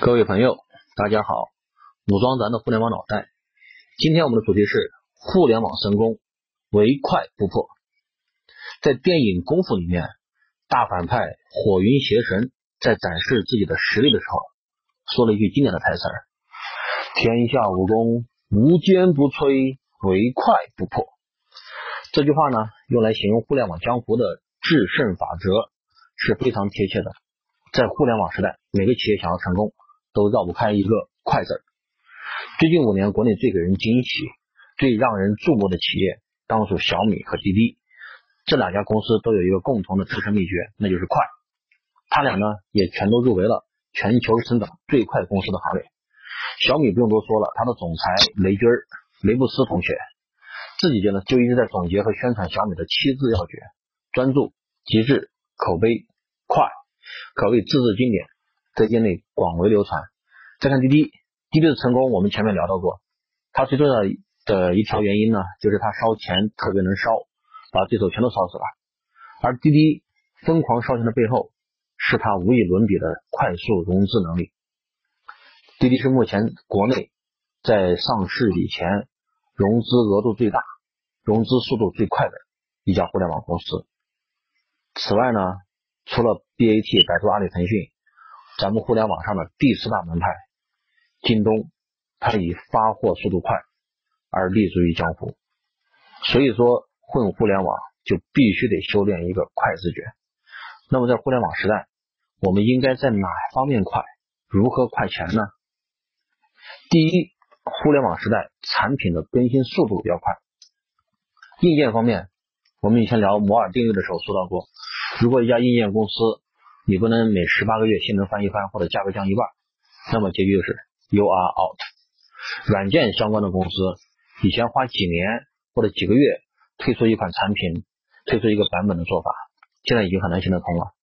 各位朋友，大家好，武装咱的互联网脑袋。今天我们的主题是互联网神功，唯快不破。在电影《功夫》里面，大反派火云邪神在展示自己的实力的时候，说了一句经典的台词儿：“天下武功，无坚不摧，唯快不破。”这句话呢，用来形容互联网江湖的制胜法则是非常贴切的。在互联网时代，每个企业想要成功，都绕不开一个“快”字。最近五年，国内最给人惊喜、最让人注目的企业，当属小米和滴滴。这两家公司都有一个共同的制胜秘诀，那就是快。他俩呢，也全都入围了全球成长最快公司的行列。小米不用多说了，他的总裁雷军、雷布斯同学，自己呢就一直在总结和宣传小米的七字要诀：专注、极致、口碑、快。可谓字字经典，在业内广为流传。再看滴滴，滴滴的成功，我们前面聊到过，它最重要的一条原因呢，就是它烧钱特别能烧，把对手全都烧死了。而滴滴疯狂烧钱的背后，是它无与伦比的快速融资能力。滴滴是目前国内在上市以前融资额度最大、融资速度最快的一家互联网公司。此外呢？除了 BAT、百度、阿里、腾讯，咱们互联网上的第四大门派京东，它以发货速度快而立足于江湖。所以说，混互联网就必须得修炼一个快字诀。那么在互联网时代，我们应该在哪方面快？如何快钱呢？第一，互联网时代产品的更新速度要快。硬件方面，我们以前聊摩尔定律的时候说到过。如果一家硬件公司你不能每十八个月性能翻一番或者价格降一半，那么结局就是 you are out。软件相关的公司以前花几年或者几个月推出一款产品、推出一个版本的做法，现在已经很难行得通了。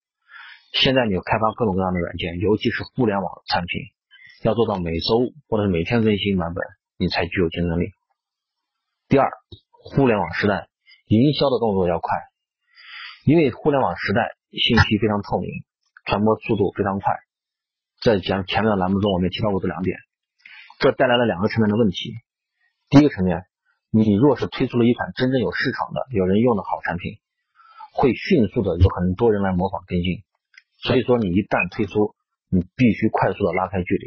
现在你开发各种各样的软件，尤其是互联网产品，要做到每周或者是每天更新版本，你才具有竞争力。第二，互联网时代营销的动作要快。因为互联网时代信息非常透明，传播速度非常快，在讲前面的栏目中我们也提到过这两点，这带来了两个层面的问题。第一个层面，你若是推出了一款真正有市场的、有人用的好产品，会迅速的有很多人来模仿跟进，所以说你一旦推出，你必须快速的拉开距离，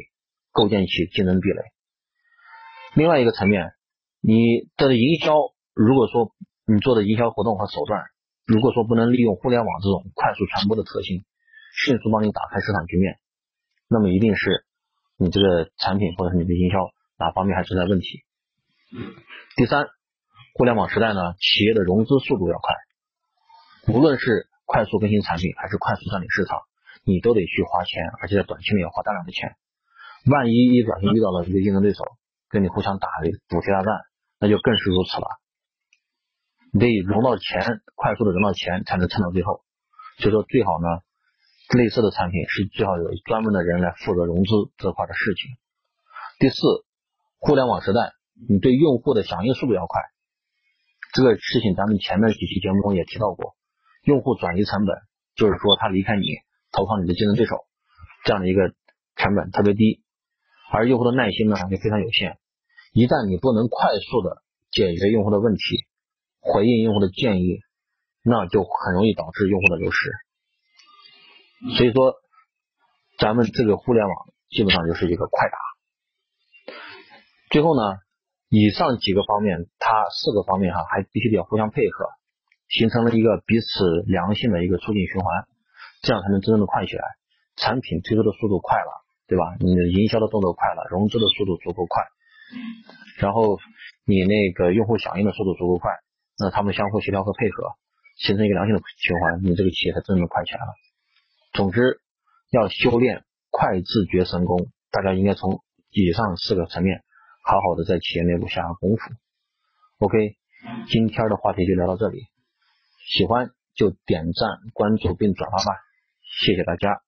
构建起竞争壁垒。另外一个层面，你的营销，如果说你做的营销活动和手段，如果说不能利用互联网这种快速传播的特性，迅速帮你打开市场局面，那么一定是你这个产品或者是你的营销哪方面还存在问题。第三，互联网时代呢，企业的融资速度要快，无论是快速更新产品还是快速占领市场，你都得去花钱，而且在短期内要花大量的钱。万一一不小心遇到了一个竞争对手跟你互相打补贴大战，那就更是如此了。你得融到钱，快速的融到钱，才能撑到最后。所以说，最好呢，类似的产品是最好有专门的人来负责融资这块的事情。第四，互联网时代，你对用户的响应速度要快。这个事情咱们前面几期节目中也提到过，用户转移成本，就是说他离开你，投放你的竞争对手，这样的一个成本特别低，而用户的耐心呢也非常有限。一旦你不能快速的解决用户的问题，回应用户的建议，那就很容易导致用户的流失。所以说，咱们这个互联网基本上就是一个快打。最后呢，以上几个方面，它四个方面哈，还必须得要互相配合，形成了一个彼此良性的一个促进循环，这样才能真正的快起来。产品推出的速度快了，对吧？你的营销的动作快了，融资的速度足够快，然后你那个用户响应的速度足够快。那他们相互协调和配合，形成一个良性的循环，你这个企业才真正的快起来了。总之，要修炼快自觉神功，大家应该从以上四个层面，好好的在企业内部下下功夫。OK，今天的话题就聊到这里，喜欢就点赞、关注并转发吧，谢谢大家。